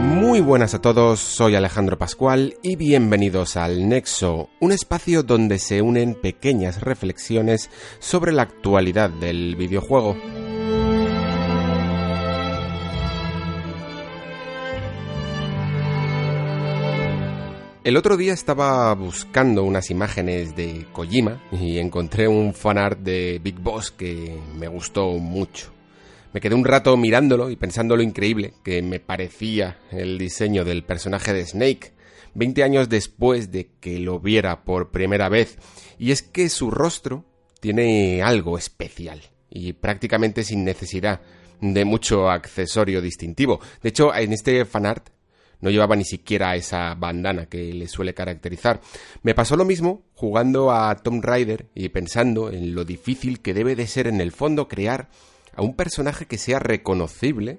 Muy buenas a todos, soy Alejandro Pascual y bienvenidos al Nexo, un espacio donde se unen pequeñas reflexiones sobre la actualidad del videojuego. El otro día estaba buscando unas imágenes de Kojima y encontré un fanart de Big Boss que me gustó mucho. Me quedé un rato mirándolo y pensando lo increíble que me parecía el diseño del personaje de Snake, 20 años después de que lo viera por primera vez, y es que su rostro tiene algo especial, y prácticamente sin necesidad de mucho accesorio distintivo. De hecho, en este fanart no llevaba ni siquiera esa bandana que le suele caracterizar. Me pasó lo mismo jugando a Tomb Raider y pensando en lo difícil que debe de ser en el fondo crear a un personaje que sea reconocible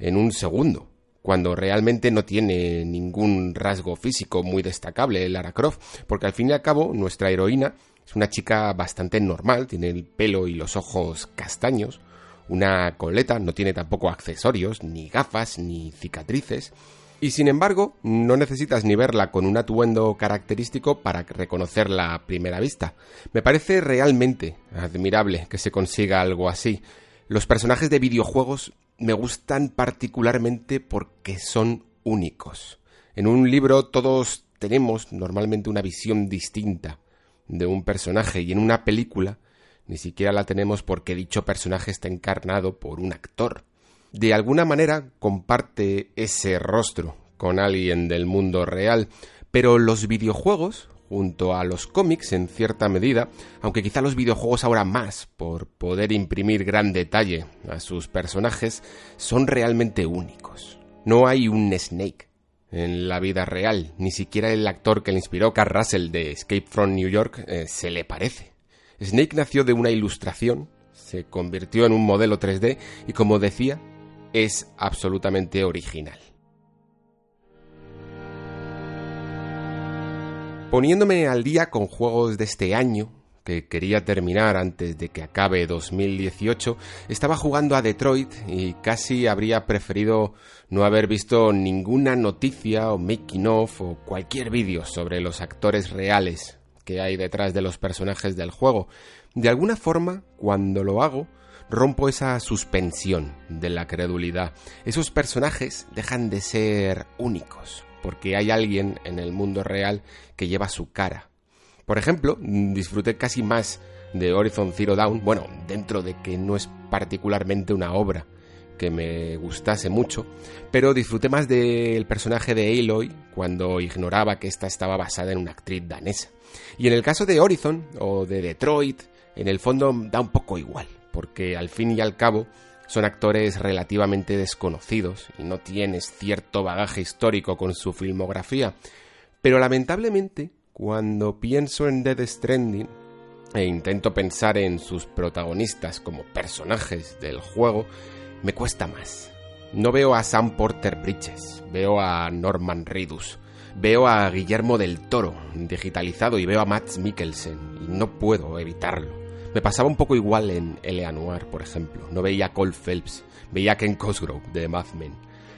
en un segundo, cuando realmente no tiene ningún rasgo físico muy destacable Lara Croft, porque al fin y al cabo nuestra heroína es una chica bastante normal, tiene el pelo y los ojos castaños, una coleta, no tiene tampoco accesorios, ni gafas, ni cicatrices, y sin embargo, no necesitas ni verla con un atuendo característico para reconocerla a primera vista. Me parece realmente admirable que se consiga algo así, los personajes de videojuegos me gustan particularmente porque son únicos. En un libro todos tenemos normalmente una visión distinta de un personaje y en una película ni siquiera la tenemos porque dicho personaje está encarnado por un actor. De alguna manera comparte ese rostro con alguien del mundo real, pero los videojuegos junto a los cómics en cierta medida, aunque quizá los videojuegos ahora más, por poder imprimir gran detalle a sus personajes, son realmente únicos. No hay un Snake en la vida real, ni siquiera el actor que le inspiró, Carl Russell de Escape from New York, eh, se le parece. Snake nació de una ilustración, se convirtió en un modelo 3D y como decía, es absolutamente original. Poniéndome al día con juegos de este año, que quería terminar antes de que acabe 2018, estaba jugando a Detroit y casi habría preferido no haber visto ninguna noticia o making of o cualquier vídeo sobre los actores reales que hay detrás de los personajes del juego. De alguna forma, cuando lo hago, rompo esa suspensión de la credulidad. Esos personajes dejan de ser únicos, porque hay alguien en el mundo real que lleva su cara. Por ejemplo, disfruté casi más de Horizon Zero Dawn, bueno, dentro de que no es particularmente una obra que me gustase mucho, pero disfruté más del personaje de Aloy cuando ignoraba que esta estaba basada en una actriz danesa. Y en el caso de Horizon o de Detroit, en el fondo da un poco igual, porque al fin y al cabo son actores relativamente desconocidos y no tienes cierto bagaje histórico con su filmografía. Pero lamentablemente, cuando pienso en Dead Stranding e intento pensar en sus protagonistas como personajes del juego, me cuesta más. No veo a Sam Porter Bridges, veo a Norman Reedus, veo a Guillermo del Toro digitalizado y veo a Matt Mikkelsen y no puedo evitarlo. Me pasaba un poco igual en Eleanor, por ejemplo. No veía a Cole Phelps, veía a Ken Cosgrove de Mad Men.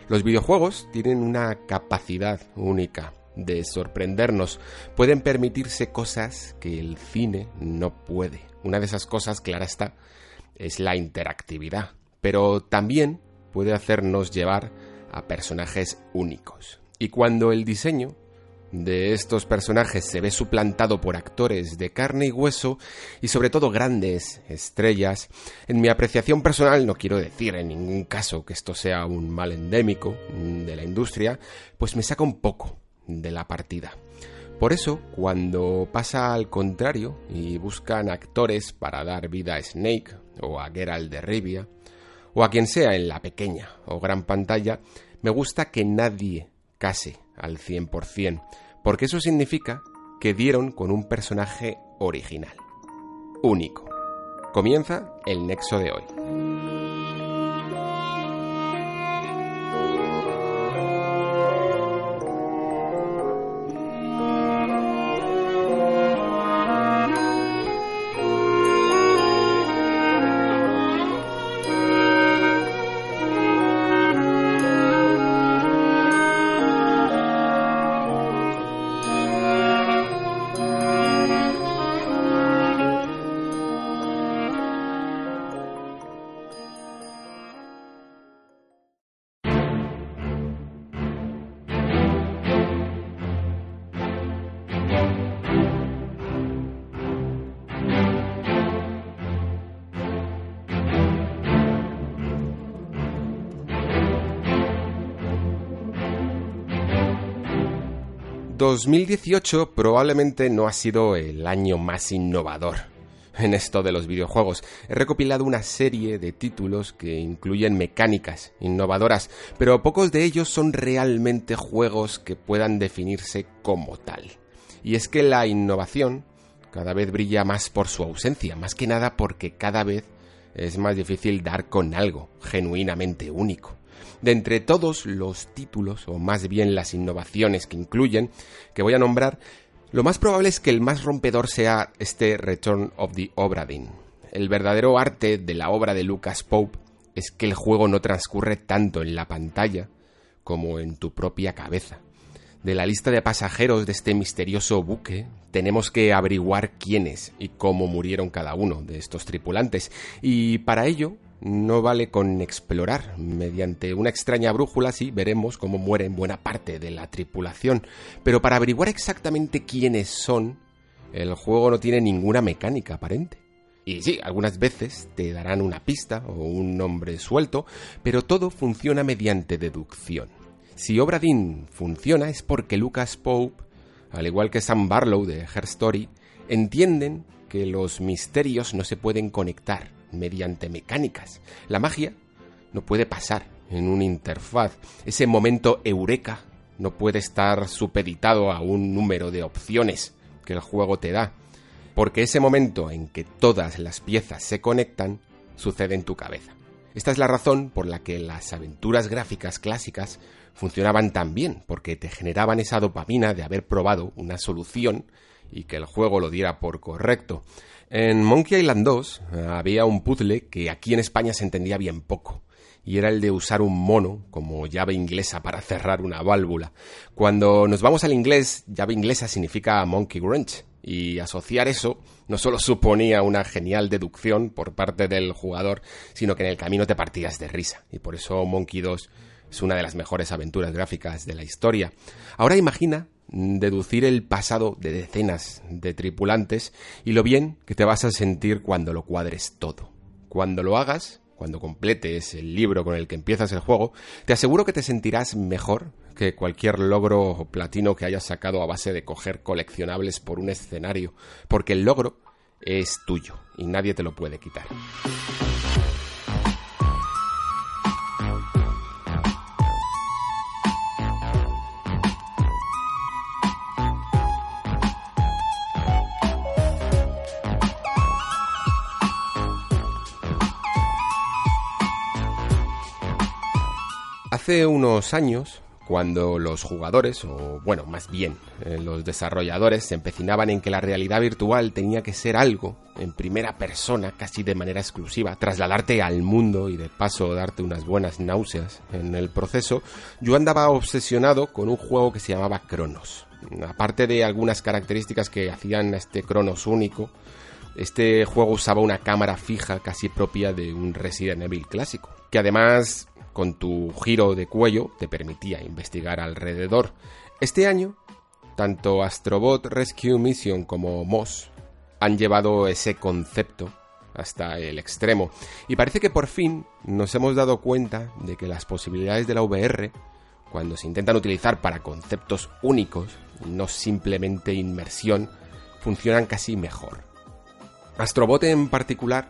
Los videojuegos tienen una capacidad única de sorprendernos. Pueden permitirse cosas que el cine no puede. Una de esas cosas, clara está, es la interactividad. Pero también puede hacernos llevar a personajes únicos. Y cuando el diseño de estos personajes se ve suplantado por actores de carne y hueso y sobre todo grandes estrellas. En mi apreciación personal no quiero decir en ningún caso que esto sea un mal endémico de la industria, pues me saca un poco de la partida. Por eso, cuando pasa al contrario y buscan actores para dar vida a Snake o a Geralt de Rivia, o a quien sea en la pequeña o gran pantalla, me gusta que nadie case al 100%, porque eso significa que dieron con un personaje original, único. Comienza el nexo de hoy. 2018 probablemente no ha sido el año más innovador en esto de los videojuegos. He recopilado una serie de títulos que incluyen mecánicas innovadoras, pero pocos de ellos son realmente juegos que puedan definirse como tal. Y es que la innovación cada vez brilla más por su ausencia, más que nada porque cada vez es más difícil dar con algo genuinamente único de entre todos los títulos, o más bien las innovaciones que incluyen, que voy a nombrar, lo más probable es que el más rompedor sea este Return of the Obra Dinn. El verdadero arte de la obra de Lucas Pope es que el juego no transcurre tanto en la pantalla como en tu propia cabeza. De la lista de pasajeros de este misterioso buque, tenemos que averiguar quiénes y cómo murieron cada uno de estos tripulantes, y para ello no vale con explorar. Mediante una extraña brújula sí veremos cómo mueren buena parte de la tripulación, pero para averiguar exactamente quiénes son, el juego no tiene ninguna mecánica aparente. Y sí, algunas veces te darán una pista o un nombre suelto, pero todo funciona mediante deducción. Si Obra funciona es porque Lucas Pope, al igual que Sam Barlow de Her Story, entienden que los misterios no se pueden conectar mediante mecánicas. La magia no puede pasar en una interfaz. Ese momento eureka no puede estar supeditado a un número de opciones que el juego te da, porque ese momento en que todas las piezas se conectan sucede en tu cabeza. Esta es la razón por la que las aventuras gráficas clásicas funcionaban tan bien, porque te generaban esa dopamina de haber probado una solución y que el juego lo diera por correcto. En Monkey Island 2 eh, había un puzzle que aquí en España se entendía bien poco, y era el de usar un mono como llave inglesa para cerrar una válvula. Cuando nos vamos al inglés, llave inglesa significa Monkey Wrench, y asociar eso no solo suponía una genial deducción por parte del jugador, sino que en el camino te partías de risa, y por eso Monkey 2 es una de las mejores aventuras gráficas de la historia. Ahora imagina deducir el pasado de decenas de tripulantes y lo bien que te vas a sentir cuando lo cuadres todo. Cuando lo hagas, cuando completes el libro con el que empiezas el juego, te aseguro que te sentirás mejor que cualquier logro platino que hayas sacado a base de coger coleccionables por un escenario, porque el logro es tuyo y nadie te lo puede quitar. Hace unos años, cuando los jugadores, o bueno, más bien eh, los desarrolladores, se empecinaban en que la realidad virtual tenía que ser algo en primera persona, casi de manera exclusiva, trasladarte al mundo y de paso darte unas buenas náuseas en el proceso, yo andaba obsesionado con un juego que se llamaba Cronos. Aparte de algunas características que hacían a este Cronos único, este juego usaba una cámara fija casi propia de un Resident Evil clásico, que además con tu giro de cuello te permitía investigar alrededor. Este año, tanto Astrobot Rescue Mission como Moss han llevado ese concepto hasta el extremo y parece que por fin nos hemos dado cuenta de que las posibilidades de la VR, cuando se intentan utilizar para conceptos únicos, no simplemente inmersión, funcionan casi mejor. Astrobot en particular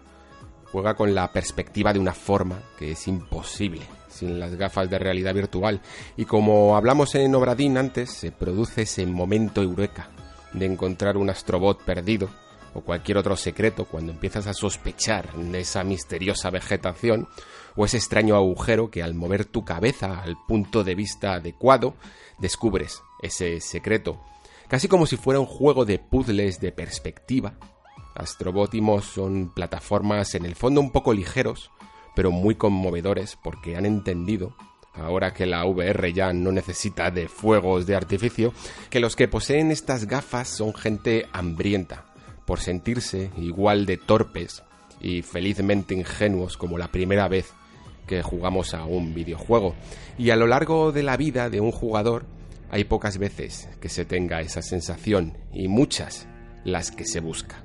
juega con la perspectiva de una forma que es imposible sin las gafas de realidad virtual. Y como hablamos en Obradín antes, se produce ese momento eureka de encontrar un astrobot perdido o cualquier otro secreto cuando empiezas a sospechar de esa misteriosa vegetación o ese extraño agujero que al mover tu cabeza al punto de vista adecuado descubres ese secreto. Casi como si fuera un juego de puzzles de perspectiva. Astrobot y son plataformas en el fondo un poco ligeros, pero muy conmovedores porque han entendido ahora que la VR ya no necesita de fuegos de artificio, que los que poseen estas gafas son gente hambrienta, por sentirse igual de torpes y felizmente ingenuos como la primera vez que jugamos a un videojuego. Y a lo largo de la vida de un jugador hay pocas veces que se tenga esa sensación y muchas las que se busca.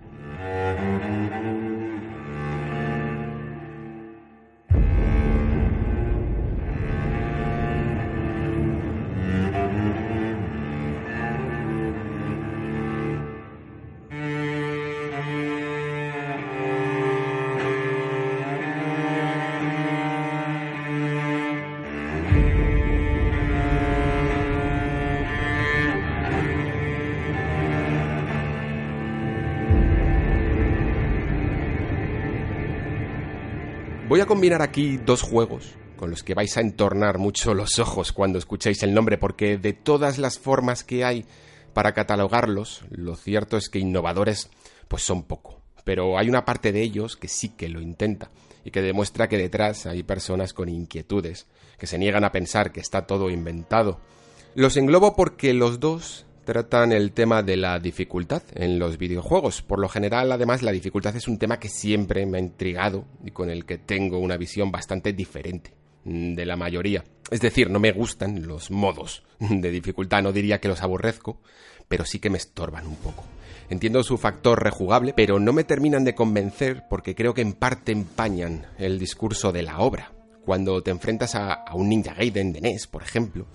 A combinar aquí dos juegos con los que vais a entornar mucho los ojos cuando escuchéis el nombre, porque de todas las formas que hay para catalogarlos, lo cierto es que innovadores pues son poco. Pero hay una parte de ellos que sí que lo intenta y que demuestra que detrás hay personas con inquietudes, que se niegan a pensar que está todo inventado. Los englobo porque los dos tratan el tema de la dificultad en los videojuegos. Por lo general, además, la dificultad es un tema que siempre me ha intrigado y con el que tengo una visión bastante diferente de la mayoría. Es decir, no me gustan los modos de dificultad, no diría que los aborrezco, pero sí que me estorban un poco. Entiendo su factor rejugable, pero no me terminan de convencer porque creo que en parte empañan el discurso de la obra. Cuando te enfrentas a, un Ninja Gaiden de NES, por ejemplo,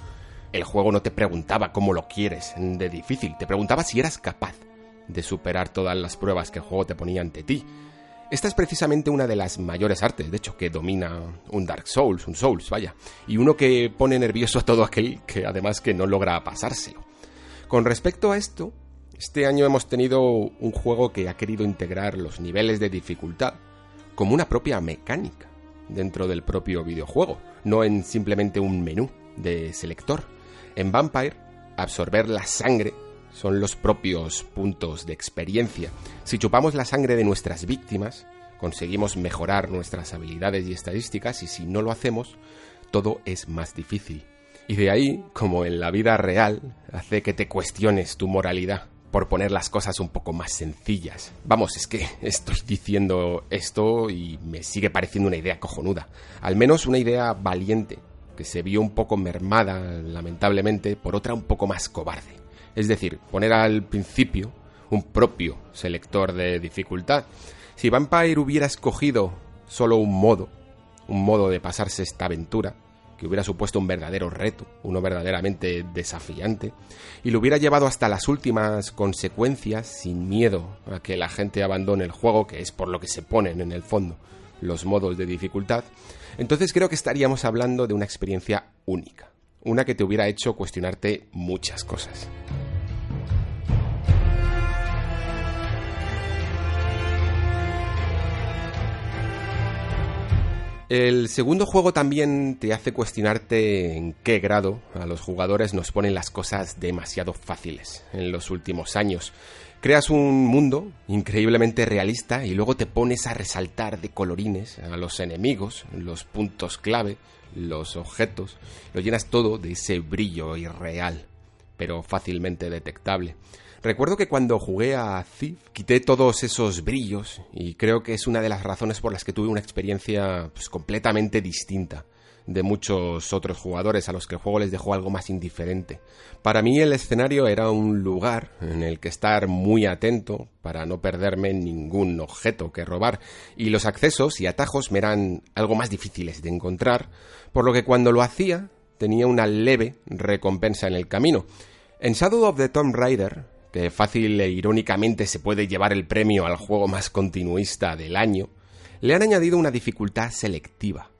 el juego no te preguntaba cómo lo quieres de difícil, te preguntaba si eras capaz de superar todas las pruebas que el juego te ponía ante ti. Esta es precisamente una de las mayores artes, de hecho, que domina un Dark Souls, un Souls, vaya, y uno que pone nervioso a todo aquel que además que no logra pasárselo. Con respecto a esto, este año hemos tenido un juego que ha querido integrar los niveles de dificultad como una propia mecánica dentro del propio videojuego, no en simplemente un menú de selector. En Vampire, absorber la sangre son los propios puntos de experiencia. Si chupamos la sangre de nuestras víctimas, conseguimos mejorar nuestras habilidades y estadísticas y si no lo hacemos, todo es más difícil. Y de ahí, como en la vida real, hace que te cuestiones tu moralidad por poner las cosas un poco más sencillas. Vamos, es que estoy diciendo esto y me sigue pareciendo una idea cojonuda. Al menos una idea valiente que se vio un poco mermada, lamentablemente, por otra un poco más cobarde. Es decir, poner al principio un propio selector de dificultad. Si Vampire hubiera escogido solo un modo, un modo de pasarse esta aventura, que hubiera supuesto un verdadero reto, uno verdaderamente desafiante, y lo hubiera llevado hasta las últimas consecuencias sin miedo a que la gente abandone el juego, que es por lo que se ponen en el fondo los modos de dificultad, entonces creo que estaríamos hablando de una experiencia única, una que te hubiera hecho cuestionarte muchas cosas. El segundo juego también te hace cuestionarte en qué grado a los jugadores nos ponen las cosas demasiado fáciles en los últimos años. Creas un mundo increíblemente realista y luego te pones a resaltar de colorines a los enemigos, los puntos clave, los objetos, lo llenas todo de ese brillo irreal, pero fácilmente detectable. Recuerdo que cuando jugué a Thief quité todos esos brillos y creo que es una de las razones por las que tuve una experiencia pues, completamente distinta de muchos otros jugadores a los que el juego les dejó algo más indiferente. Para mí el escenario era un lugar en el que estar muy atento para no perderme ningún objeto que robar y los accesos y atajos me eran algo más difíciles de encontrar, por lo que cuando lo hacía tenía una leve recompensa en el camino. En Shadow of the Tomb Raider, que fácil e irónicamente se puede llevar el premio al juego más continuista del año, le han añadido una dificultad selectiva,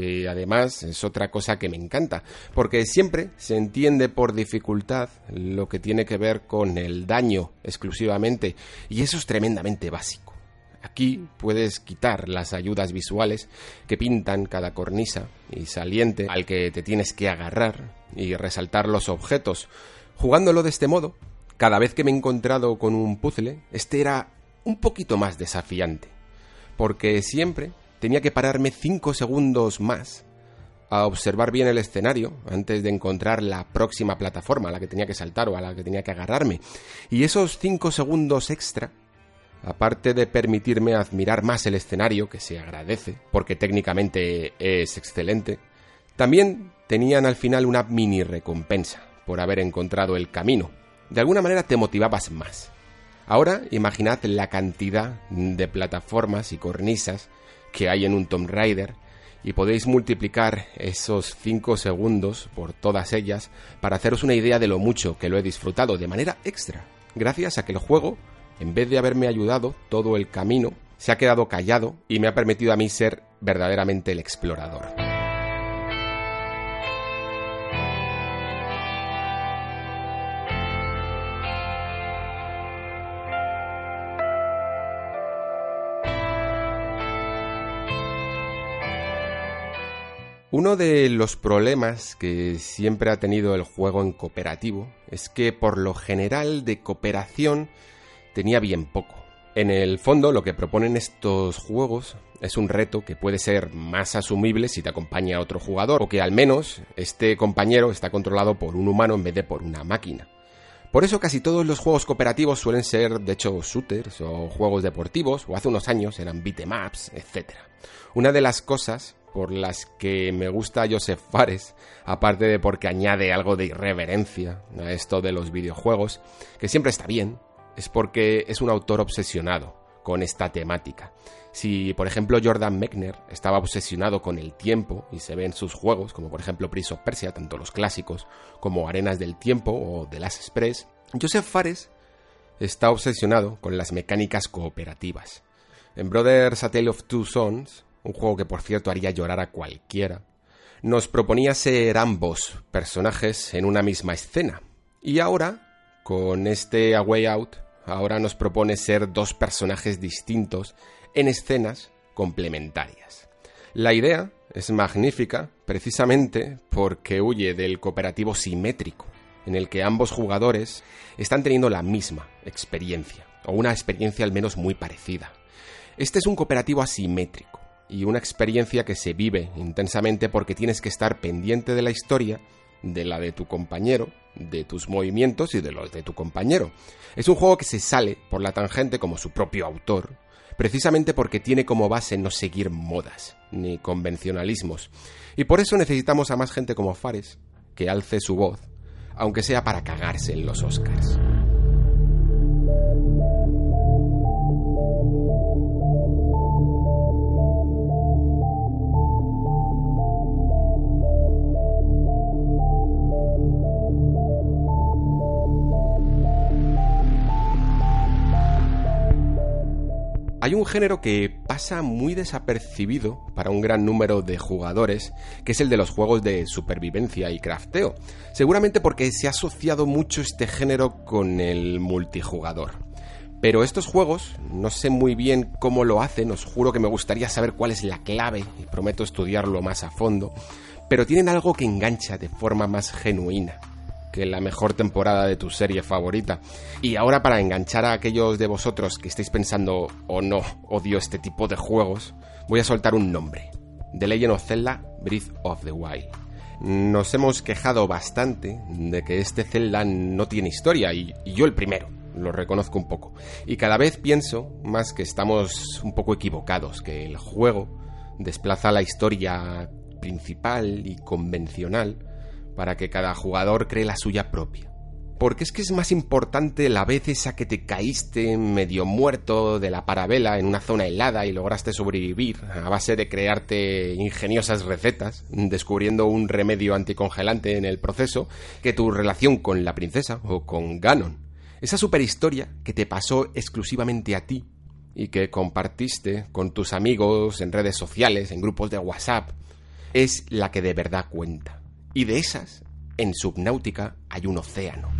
que además es otra cosa que me encanta, porque siempre se entiende por dificultad lo que tiene que ver con el daño exclusivamente, y eso es tremendamente básico. Aquí puedes quitar las ayudas visuales que pintan cada cornisa y saliente al que te tienes que agarrar y resaltar los objetos. Jugándolo de este modo, cada vez que me he encontrado con un puzzle, este era un poquito más desafiante, porque siempre tenía que pararme 5 segundos más a observar bien el escenario antes de encontrar la próxima plataforma a la que tenía que saltar o a la que tenía que agarrarme. Y esos 5 segundos extra, aparte de permitirme admirar más el escenario, que se agradece, porque técnicamente es excelente, también tenían al final una mini recompensa por haber encontrado el camino. De alguna manera te motivabas más. Ahora imaginad la cantidad de plataformas y cornisas que hay en un Tomb Raider y podéis multiplicar esos 5 segundos por todas ellas para haceros una idea de lo mucho que lo he disfrutado de manera extra, gracias a que el juego, en vez de haberme ayudado todo el camino, se ha quedado callado y me ha permitido a mí ser verdaderamente el explorador. Uno de los problemas que siempre ha tenido el juego en cooperativo es que por lo general de cooperación tenía bien poco. En el fondo lo que proponen estos juegos es un reto que puede ser más asumible si te acompaña otro jugador o que al menos este compañero está controlado por un humano en vez de por una máquina. Por eso casi todos los juegos cooperativos suelen ser de hecho shooters o juegos deportivos o hace unos años eran beatemaps, etc. Una de las cosas por las que me gusta Joseph Fares, aparte de porque añade algo de irreverencia a esto de los videojuegos, que siempre está bien, es porque es un autor obsesionado con esta temática. Si, por ejemplo, Jordan Mechner estaba obsesionado con el tiempo y se ve en sus juegos, como por ejemplo Prince of Persia, tanto los clásicos como Arenas del Tiempo o The Last Express, Joseph Fares está obsesionado con las mecánicas cooperativas. En Brothers A Tale of Two Sons, un juego que por cierto haría llorar a cualquiera, nos proponía ser ambos personajes en una misma escena. Y ahora, con este A Way Out, ahora nos propone ser dos personajes distintos en escenas complementarias. La idea es magnífica precisamente porque huye del cooperativo simétrico, en el que ambos jugadores están teniendo la misma experiencia, o una experiencia al menos muy parecida. Este es un cooperativo asimétrico, y una experiencia que se vive intensamente porque tienes que estar pendiente de la historia, de la de tu compañero, de tus movimientos y de los de tu compañero. Es un juego que se sale por la tangente como su propio autor, precisamente porque tiene como base no seguir modas ni convencionalismos. Y por eso necesitamos a más gente como Fares, que alce su voz, aunque sea para cagarse en los Oscars. Hay un género que pasa muy desapercibido para un gran número de jugadores, que es el de los juegos de supervivencia y crafteo, seguramente porque se ha asociado mucho este género con el multijugador. Pero estos juegos, no sé muy bien cómo lo hacen, os juro que me gustaría saber cuál es la clave y prometo estudiarlo más a fondo, pero tienen algo que engancha de forma más genuina que la mejor temporada de tu serie favorita. Y ahora para enganchar a aquellos de vosotros que estéis pensando, o oh no, odio este tipo de juegos, voy a soltar un nombre. The Legend of Zelda Breath of the Wild. Nos hemos quejado bastante de que este Zelda no tiene historia, y, y yo el primero, lo reconozco un poco. Y cada vez pienso más que estamos un poco equivocados, que el juego desplaza la historia principal y convencional para que cada jugador cree la suya propia. Porque es que es más importante la vez esa que te caíste medio muerto de la parabela en una zona helada y lograste sobrevivir a base de crearte ingeniosas recetas, descubriendo un remedio anticongelante en el proceso, que tu relación con la princesa o con Ganon. Esa superhistoria que te pasó exclusivamente a ti y que compartiste con tus amigos en redes sociales, en grupos de WhatsApp, es la que de verdad cuenta. Y de esas, en Subnáutica hay un océano.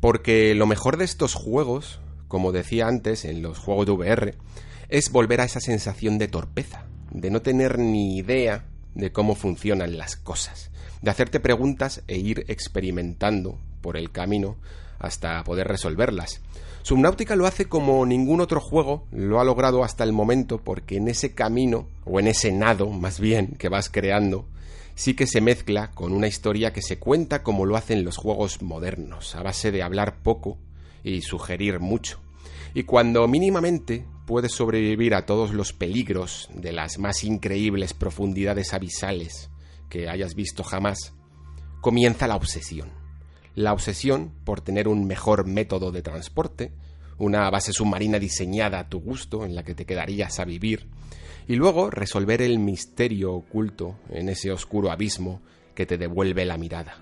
Porque lo mejor de estos juegos, como decía antes en los juegos de VR, es volver a esa sensación de torpeza, de no tener ni idea de cómo funcionan las cosas, de hacerte preguntas e ir experimentando por el camino hasta poder resolverlas. Subnautica lo hace como ningún otro juego lo ha logrado hasta el momento porque en ese camino, o en ese nado más bien, que vas creando, sí que se mezcla con una historia que se cuenta como lo hacen los juegos modernos, a base de hablar poco y sugerir mucho. Y cuando mínimamente puedes sobrevivir a todos los peligros de las más increíbles profundidades abisales que hayas visto jamás, comienza la obsesión la obsesión por tener un mejor método de transporte, una base submarina diseñada a tu gusto en la que te quedarías a vivir, y luego resolver el misterio oculto en ese oscuro abismo que te devuelve la mirada.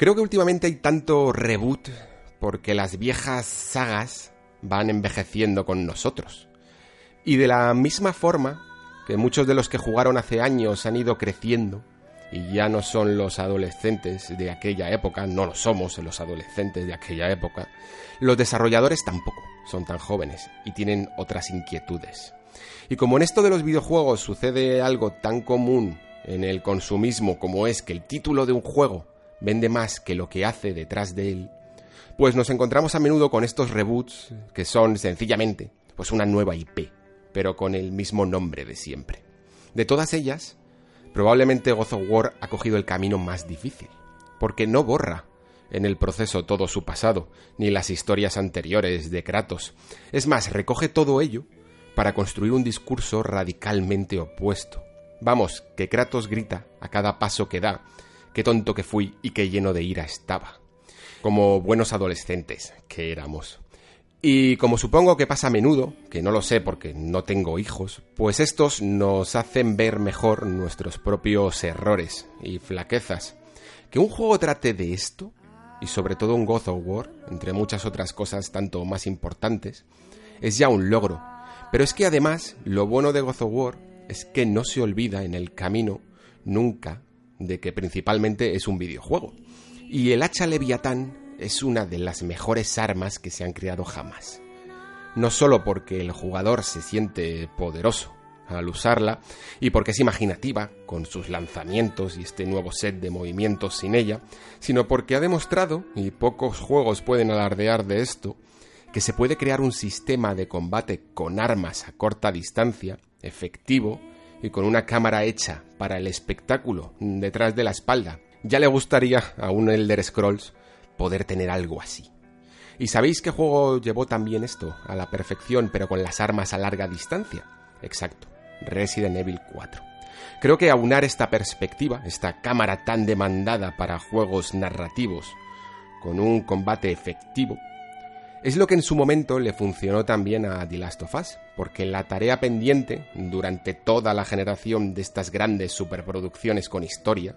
Creo que últimamente hay tanto reboot porque las viejas sagas van envejeciendo con nosotros. Y de la misma forma que muchos de los que jugaron hace años han ido creciendo y ya no son los adolescentes de aquella época, no lo somos los adolescentes de aquella época, los desarrolladores tampoco son tan jóvenes y tienen otras inquietudes. Y como en esto de los videojuegos sucede algo tan común en el consumismo como es que el título de un juego vende más que lo que hace detrás de él, pues nos encontramos a menudo con estos reboots que son sencillamente pues una nueva IP, pero con el mismo nombre de siempre. De todas ellas, probablemente God of War ha cogido el camino más difícil, porque no borra en el proceso todo su pasado, ni las historias anteriores de Kratos. Es más, recoge todo ello para construir un discurso radicalmente opuesto. Vamos, que Kratos grita a cada paso que da qué tonto que fui y qué lleno de ira estaba. Como buenos adolescentes que éramos. Y como supongo que pasa a menudo, que no lo sé porque no tengo hijos, pues estos nos hacen ver mejor nuestros propios errores y flaquezas. Que un juego trate de esto, y sobre todo un God of War, entre muchas otras cosas tanto más importantes, es ya un logro. Pero es que además, lo bueno de God of War es que no se olvida en el camino nunca de que principalmente es un videojuego. Y el hacha Leviatán es una de las mejores armas que se han creado jamás. No solo porque el jugador se siente poderoso al usarla y porque es imaginativa con sus lanzamientos y este nuevo set de movimientos sin ella, sino porque ha demostrado, y pocos juegos pueden alardear de esto, que se puede crear un sistema de combate con armas a corta distancia, efectivo, y con una cámara hecha para el espectáculo detrás de la espalda, ya le gustaría a un Elder Scrolls poder tener algo así. ¿Y sabéis qué juego llevó también esto a la perfección, pero con las armas a larga distancia? Exacto, Resident Evil 4. Creo que aunar esta perspectiva, esta cámara tan demandada para juegos narrativos, con un combate efectivo, es lo que en su momento le funcionó también a The Last of Us, porque la tarea pendiente durante toda la generación de estas grandes superproducciones con historia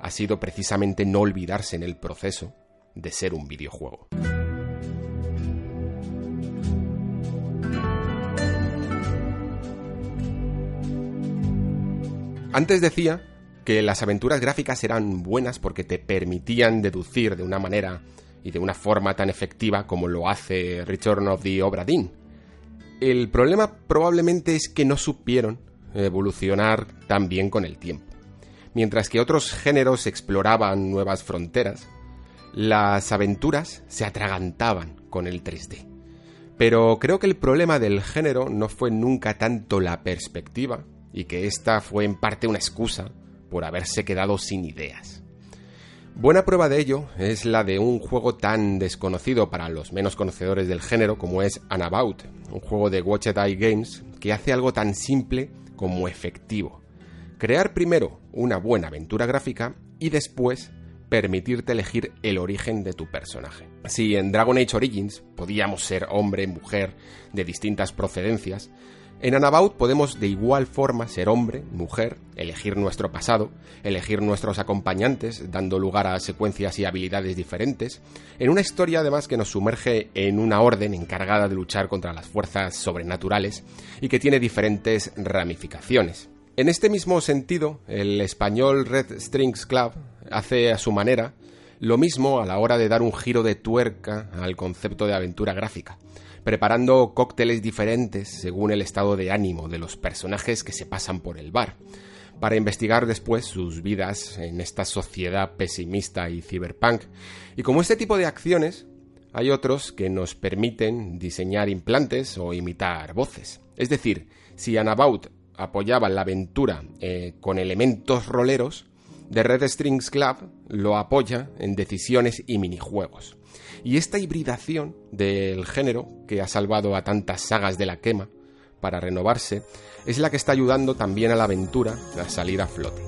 ha sido precisamente no olvidarse en el proceso de ser un videojuego. Antes decía que las aventuras gráficas eran buenas porque te permitían deducir de una manera y de una forma tan efectiva como lo hace Return of the Obra Dinn. El problema probablemente es que no supieron evolucionar tan bien con el tiempo. Mientras que otros géneros exploraban nuevas fronteras, las aventuras se atragantaban con el 3D. Pero creo que el problema del género no fue nunca tanto la perspectiva, y que esta fue en parte una excusa por haberse quedado sin ideas. Buena prueba de ello es la de un juego tan desconocido para los menos conocedores del género como es Anabout, un juego de Watched Eye Games que hace algo tan simple como efectivo. Crear primero una buena aventura gráfica y después permitirte elegir el origen de tu personaje. Si en Dragon Age Origins podíamos ser hombre, mujer, de distintas procedencias, en Anabout podemos de igual forma ser hombre, mujer, elegir nuestro pasado, elegir nuestros acompañantes, dando lugar a secuencias y habilidades diferentes, en una historia además que nos sumerge en una orden encargada de luchar contra las fuerzas sobrenaturales y que tiene diferentes ramificaciones. En este mismo sentido, el español Red Strings Club hace a su manera lo mismo a la hora de dar un giro de tuerca al concepto de aventura gráfica preparando cócteles diferentes según el estado de ánimo de los personajes que se pasan por el bar, para investigar después sus vidas en esta sociedad pesimista y cyberpunk. Y como este tipo de acciones, hay otros que nos permiten diseñar implantes o imitar voces. Es decir, si Anabout apoyaba la aventura eh, con elementos roleros, The Red Strings Club lo apoya en decisiones y minijuegos. Y esta hibridación del género, que ha salvado a tantas sagas de la quema para renovarse, es la que está ayudando también a la aventura a salir a flote.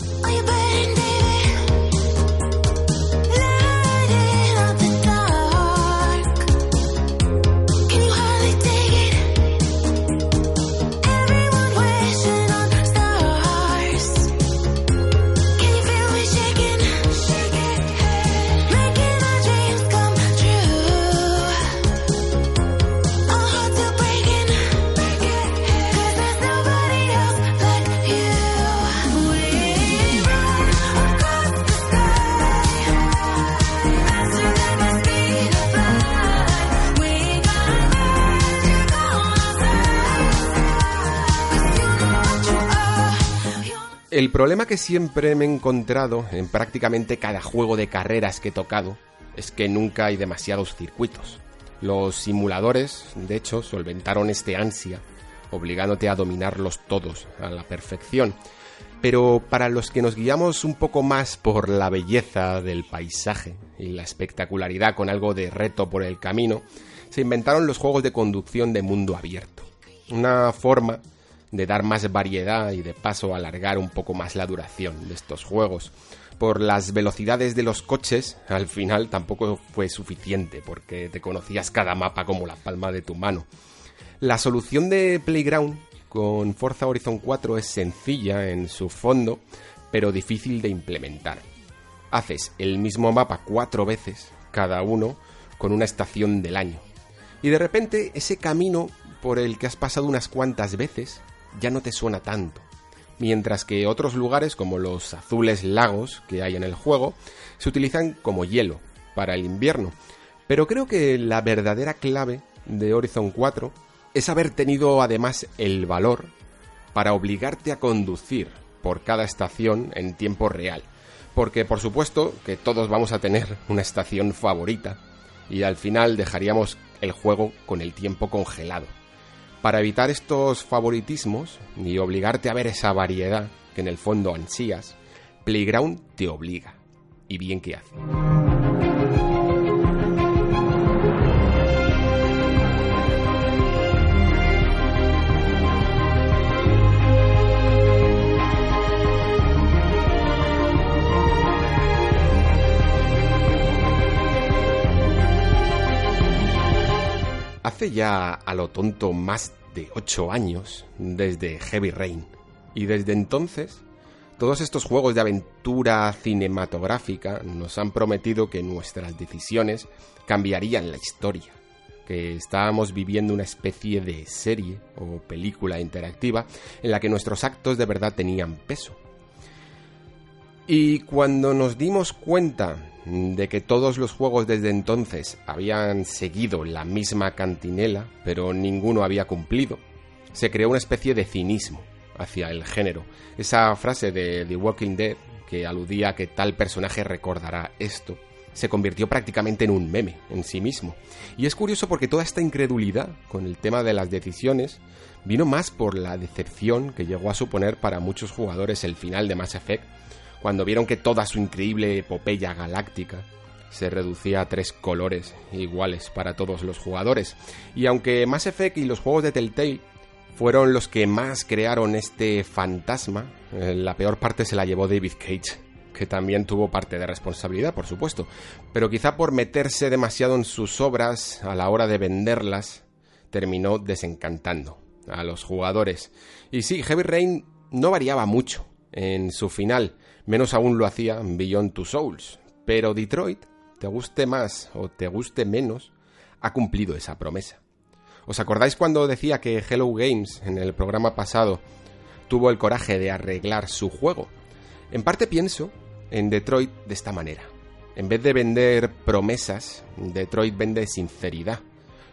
El problema que siempre me he encontrado en prácticamente cada juego de carreras que he tocado es que nunca hay demasiados circuitos. Los simuladores, de hecho, solventaron este ansia, obligándote a dominarlos todos a la perfección. Pero para los que nos guiamos un poco más por la belleza del paisaje y la espectacularidad con algo de reto por el camino, se inventaron los juegos de conducción de mundo abierto. Una forma de dar más variedad y de paso alargar un poco más la duración de estos juegos. Por las velocidades de los coches, al final tampoco fue suficiente, porque te conocías cada mapa como la palma de tu mano. La solución de Playground con Forza Horizon 4 es sencilla en su fondo, pero difícil de implementar. Haces el mismo mapa cuatro veces, cada uno, con una estación del año. Y de repente ese camino por el que has pasado unas cuantas veces ya no te suena tanto. Mientras que otros lugares, como los azules lagos que hay en el juego, se utilizan como hielo para el invierno. Pero creo que la verdadera clave de Horizon 4 es haber tenido además el valor para obligarte a conducir por cada estación en tiempo real. Porque por supuesto que todos vamos a tener una estación favorita y al final dejaríamos el juego con el tiempo congelado. Para evitar estos favoritismos y obligarte a ver esa variedad que en el fondo ansías, Playground te obliga. Y bien que hace. Hace ya a lo tonto más de 8 años desde Heavy Rain. Y desde entonces, todos estos juegos de aventura cinematográfica nos han prometido que nuestras decisiones cambiarían la historia, que estábamos viviendo una especie de serie o película interactiva en la que nuestros actos de verdad tenían peso. Y cuando nos dimos cuenta de que todos los juegos desde entonces habían seguido la misma cantinela, pero ninguno había cumplido, se creó una especie de cinismo hacia el género. Esa frase de The Walking Dead que aludía a que tal personaje recordará esto, se convirtió prácticamente en un meme en sí mismo. Y es curioso porque toda esta incredulidad con el tema de las decisiones vino más por la decepción que llegó a suponer para muchos jugadores el final de Mass Effect, cuando vieron que toda su increíble epopeya galáctica se reducía a tres colores iguales para todos los jugadores. Y aunque Mass Effect y los juegos de Telltale fueron los que más crearon este fantasma, eh, la peor parte se la llevó David Cage, que también tuvo parte de responsabilidad, por supuesto, pero quizá por meterse demasiado en sus obras a la hora de venderlas, terminó desencantando a los jugadores. Y sí, Heavy Rain no variaba mucho en su final, menos aún lo hacía Beyond Two Souls, pero Detroit te guste más o te guste menos, ha cumplido esa promesa. ¿Os acordáis cuando decía que Hello Games en el programa pasado tuvo el coraje de arreglar su juego? En parte pienso en Detroit de esta manera. En vez de vender promesas, Detroit vende sinceridad.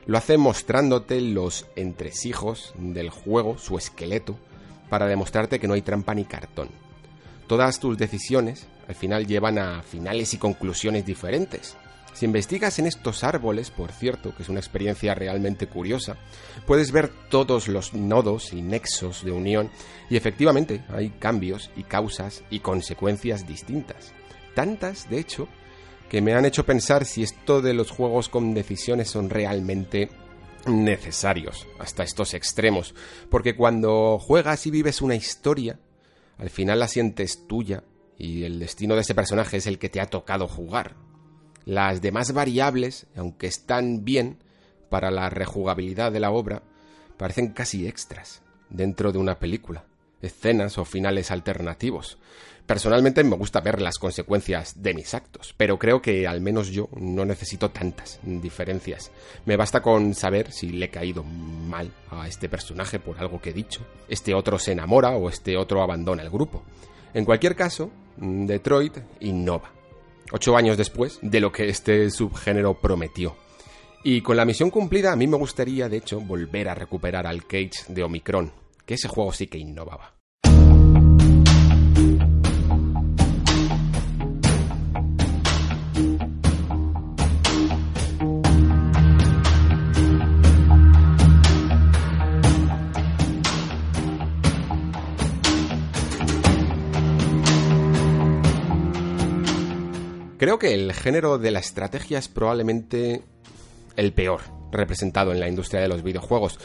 Lo hace mostrándote los entresijos del juego, su esqueleto, para demostrarte que no hay trampa ni cartón. Todas tus decisiones al final llevan a finales y conclusiones diferentes. Si investigas en estos árboles, por cierto, que es una experiencia realmente curiosa, puedes ver todos los nodos y nexos de unión y efectivamente hay cambios y causas y consecuencias distintas. Tantas, de hecho, que me han hecho pensar si esto de los juegos con decisiones son realmente necesarios hasta estos extremos, porque cuando juegas y vives una historia, al final la sientes tuya y el destino de ese personaje es el que te ha tocado jugar. Las demás variables, aunque están bien para la rejugabilidad de la obra, parecen casi extras dentro de una película, escenas o finales alternativos. Personalmente me gusta ver las consecuencias de mis actos, pero creo que al menos yo no necesito tantas diferencias. Me basta con saber si le he caído mal a este personaje por algo que he dicho, este otro se enamora o este otro abandona el grupo. En cualquier caso, Detroit innova, ocho años después de lo que este subgénero prometió. Y con la misión cumplida, a mí me gustaría, de hecho, volver a recuperar al Cage de Omicron, que ese juego sí que innovaba. Creo que el género de la estrategia es probablemente el peor representado en la industria de los videojuegos.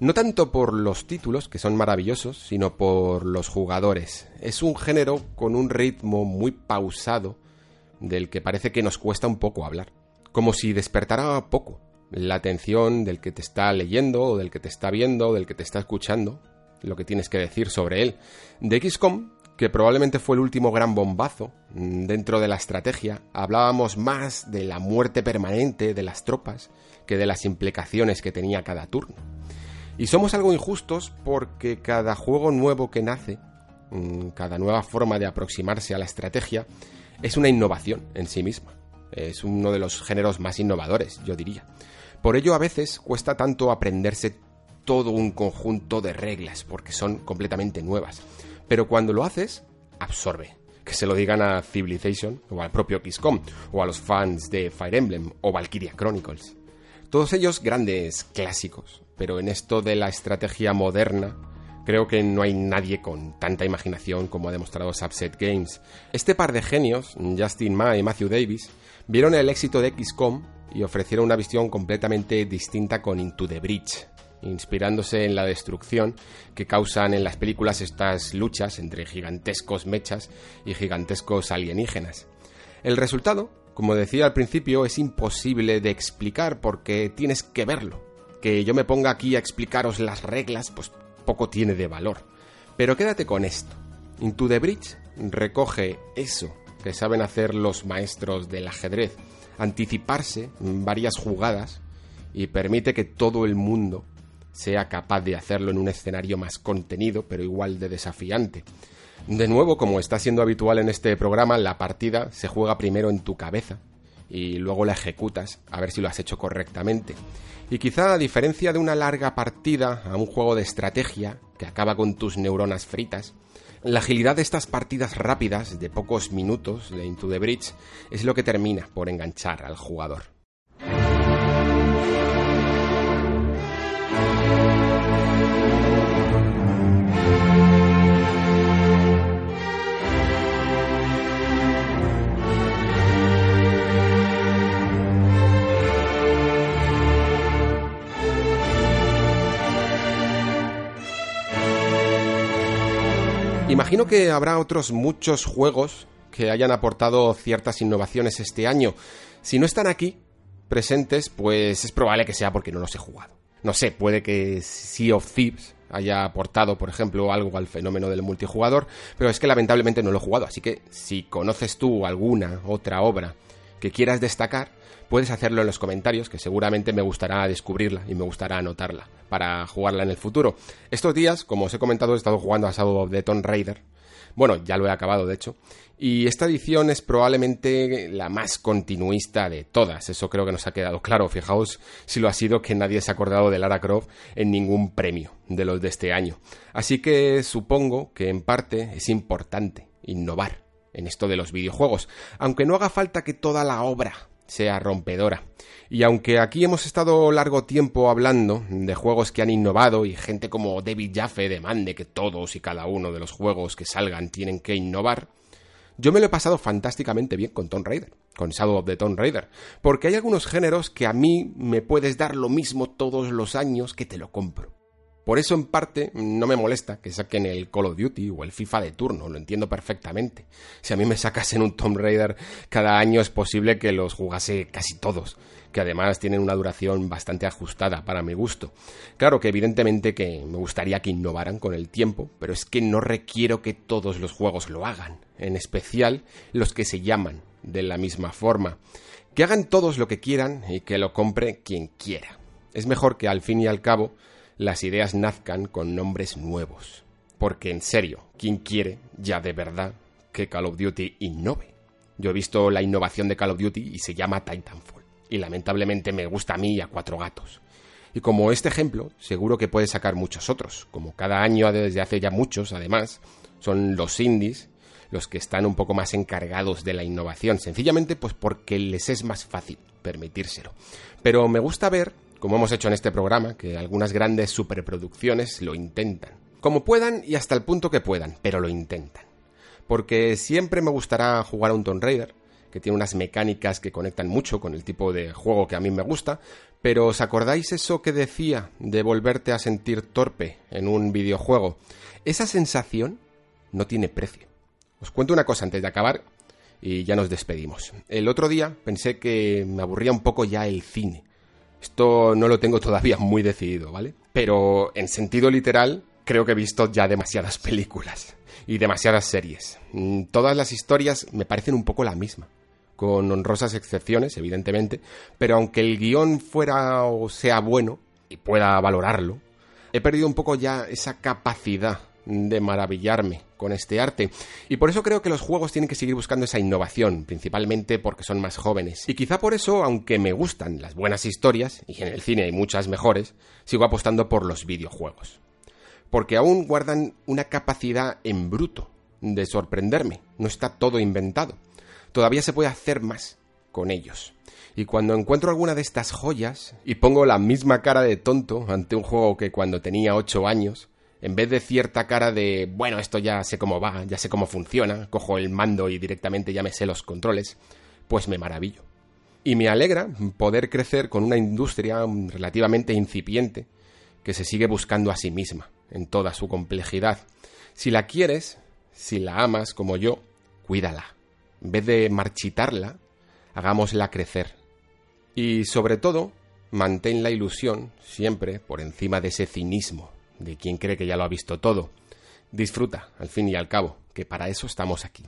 No tanto por los títulos, que son maravillosos, sino por los jugadores. Es un género con un ritmo muy pausado, del que parece que nos cuesta un poco hablar. Como si despertara poco la atención del que te está leyendo, o del que te está viendo, o del que te está escuchando, lo que tienes que decir sobre él. De XCOM que probablemente fue el último gran bombazo mm, dentro de la estrategia, hablábamos más de la muerte permanente de las tropas que de las implicaciones que tenía cada turno. Y somos algo injustos porque cada juego nuevo que nace, mm, cada nueva forma de aproximarse a la estrategia, es una innovación en sí misma. Es uno de los géneros más innovadores, yo diría. Por ello a veces cuesta tanto aprenderse todo un conjunto de reglas porque son completamente nuevas pero cuando lo haces, absorbe. Que se lo digan a Civilization, o al propio XCOM, o a los fans de Fire Emblem, o Valkyria Chronicles. Todos ellos grandes clásicos, pero en esto de la estrategia moderna, creo que no hay nadie con tanta imaginación como ha demostrado Subset Games. Este par de genios, Justin Ma y Matthew Davis, vieron el éxito de XCOM y ofrecieron una visión completamente distinta con Into the Breach, inspirándose en la destrucción que causan en las películas estas luchas entre gigantescos mechas y gigantescos alienígenas. El resultado, como decía al principio, es imposible de explicar porque tienes que verlo. Que yo me ponga aquí a explicaros las reglas, pues poco tiene de valor. Pero quédate con esto. Into the Bridge recoge eso que saben hacer los maestros del ajedrez, anticiparse varias jugadas y permite que todo el mundo sea capaz de hacerlo en un escenario más contenido, pero igual de desafiante. De nuevo, como está siendo habitual en este programa, la partida se juega primero en tu cabeza y luego la ejecutas a ver si lo has hecho correctamente. Y quizá a diferencia de una larga partida a un juego de estrategia que acaba con tus neuronas fritas, La agilidad de estas partidas rápidas de pocos minutos de Into the Bridge es lo que termina por enganchar al jugador. Imagino que habrá otros muchos juegos que hayan aportado ciertas innovaciones este año. Si no están aquí presentes, pues es probable que sea porque no los he jugado. No sé, puede que Sea of Thieves haya aportado, por ejemplo, algo al fenómeno del multijugador, pero es que lamentablemente no lo he jugado, así que si conoces tú alguna otra obra que quieras destacar, puedes hacerlo en los comentarios, que seguramente me gustará descubrirla y me gustará anotarla para jugarla en el futuro. Estos días, como os he comentado, he estado jugando a Shadow of the Tomb Raider. Bueno, ya lo he acabado, de hecho. Y esta edición es probablemente la más continuista de todas. Eso creo que nos ha quedado claro. Fijaos si lo ha sido que nadie se ha acordado de Lara Croft en ningún premio de los de este año. Así que supongo que en parte es importante innovar en esto de los videojuegos, aunque no haga falta que toda la obra sea rompedora. Y aunque aquí hemos estado largo tiempo hablando de juegos que han innovado y gente como David Jaffe demande que todos y cada uno de los juegos que salgan tienen que innovar, yo me lo he pasado fantásticamente bien con Tomb Raider, con Shadow of the Tomb Raider, porque hay algunos géneros que a mí me puedes dar lo mismo todos los años que te lo compro. Por eso, en parte, no me molesta que saquen el Call of Duty o el FIFA de turno, lo entiendo perfectamente. Si a mí me sacasen un Tomb Raider cada año, es posible que los jugase casi todos, que además tienen una duración bastante ajustada para mi gusto. Claro que evidentemente que me gustaría que innovaran con el tiempo, pero es que no requiero que todos los juegos lo hagan, en especial los que se llaman de la misma forma. Que hagan todos lo que quieran y que lo compre quien quiera. Es mejor que al fin y al cabo las ideas nazcan con nombres nuevos. Porque en serio, ¿quién quiere ya de verdad que Call of Duty innove? Yo he visto la innovación de Call of Duty y se llama Titanfall. Y lamentablemente me gusta a mí y a cuatro gatos. Y como este ejemplo, seguro que puede sacar muchos otros. Como cada año desde hace ya muchos, además, son los indies los que están un poco más encargados de la innovación. Sencillamente pues porque les es más fácil permitírselo. Pero me gusta ver como hemos hecho en este programa, que algunas grandes superproducciones lo intentan. Como puedan y hasta el punto que puedan, pero lo intentan. Porque siempre me gustará jugar a un Tomb Raider, que tiene unas mecánicas que conectan mucho con el tipo de juego que a mí me gusta, pero ¿os acordáis eso que decía de volverte a sentir torpe en un videojuego? Esa sensación no tiene precio. Os cuento una cosa antes de acabar y ya nos despedimos. El otro día pensé que me aburría un poco ya el cine esto no lo tengo todavía muy decidido, ¿vale? Pero en sentido literal, creo que he visto ya demasiadas películas y demasiadas series. Mm, todas las historias me parecen un poco la misma, con honrosas excepciones, evidentemente, pero aunque el guion fuera o sea bueno y pueda valorarlo, he perdido un poco ya esa capacidad de maravillarme con este arte. Y por eso creo que los juegos tienen que seguir buscando esa innovación, principalmente porque son más jóvenes. Y quizá por eso, aunque me gustan las buenas historias, y en el cine hay muchas mejores, sigo apostando por los videojuegos. Porque aún guardan una capacidad en bruto de sorprenderme. No está todo inventado. Todavía se puede hacer más con ellos. Y cuando encuentro alguna de estas joyas y pongo la misma cara de tonto ante un juego que cuando tenía 8 años, en vez de cierta cara de, bueno, esto ya sé cómo va, ya sé cómo funciona, cojo el mando y directamente ya me sé los controles, pues me maravillo. Y me alegra poder crecer con una industria relativamente incipiente que se sigue buscando a sí misma, en toda su complejidad. Si la quieres, si la amas como yo, cuídala. En vez de marchitarla, hagámosla crecer. Y sobre todo, mantén la ilusión siempre por encima de ese cinismo de quien cree que ya lo ha visto todo. Disfruta, al fin y al cabo, que para eso estamos aquí.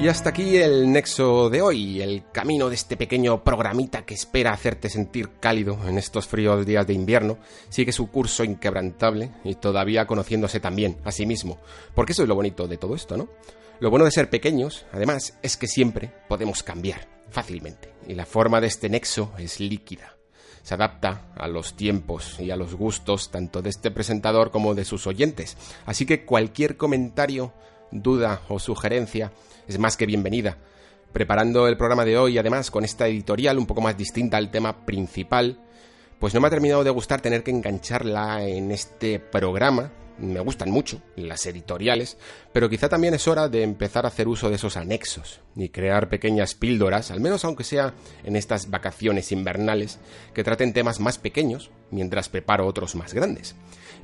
Y hasta aquí el nexo de hoy, el camino de este pequeño programita que espera hacerte sentir cálido en estos fríos días de invierno, sigue su curso inquebrantable y todavía conociéndose también a sí mismo, porque eso es lo bonito de todo esto, ¿no? Lo bueno de ser pequeños, además, es que siempre podemos cambiar fácilmente, y la forma de este nexo es líquida. se adapta a los tiempos y a los gustos tanto de este presentador como de sus oyentes. Así que cualquier comentario, duda o sugerencia es más que bienvenida. Preparando el programa de hoy, además, con esta editorial un poco más distinta al tema principal, pues no me ha terminado de gustar tener que engancharla en este programa, me gustan mucho, las editoriales, pero quizá también es hora de empezar a hacer uso de esos anexos y crear pequeñas píldoras, al menos aunque sea en estas vacaciones invernales, que traten temas más pequeños mientras preparo otros más grandes.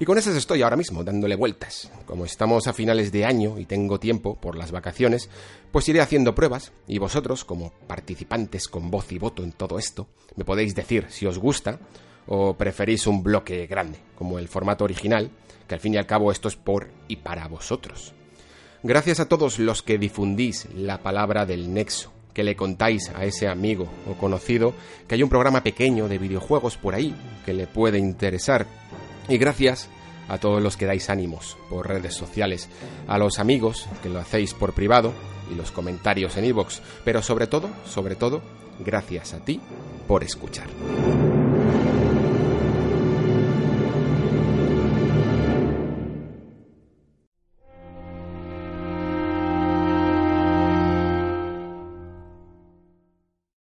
Y con esas estoy ahora mismo, dándole vueltas. Como estamos a finales de año y tengo tiempo por las vacaciones, pues iré haciendo pruebas y vosotros, como participantes con voz y voto en todo esto, me podéis decir si os gusta o preferís un bloque grande, como el formato original, que al fin y al cabo esto es por y para vosotros. Gracias a todos los que difundís la palabra del nexo, que le contáis a ese amigo o conocido que hay un programa pequeño de videojuegos por ahí que le puede interesar. Y gracias a todos los que dais ánimos por redes sociales, a los amigos que lo hacéis por privado y los comentarios en iVoox, pero sobre todo, sobre todo, gracias a ti por escuchar.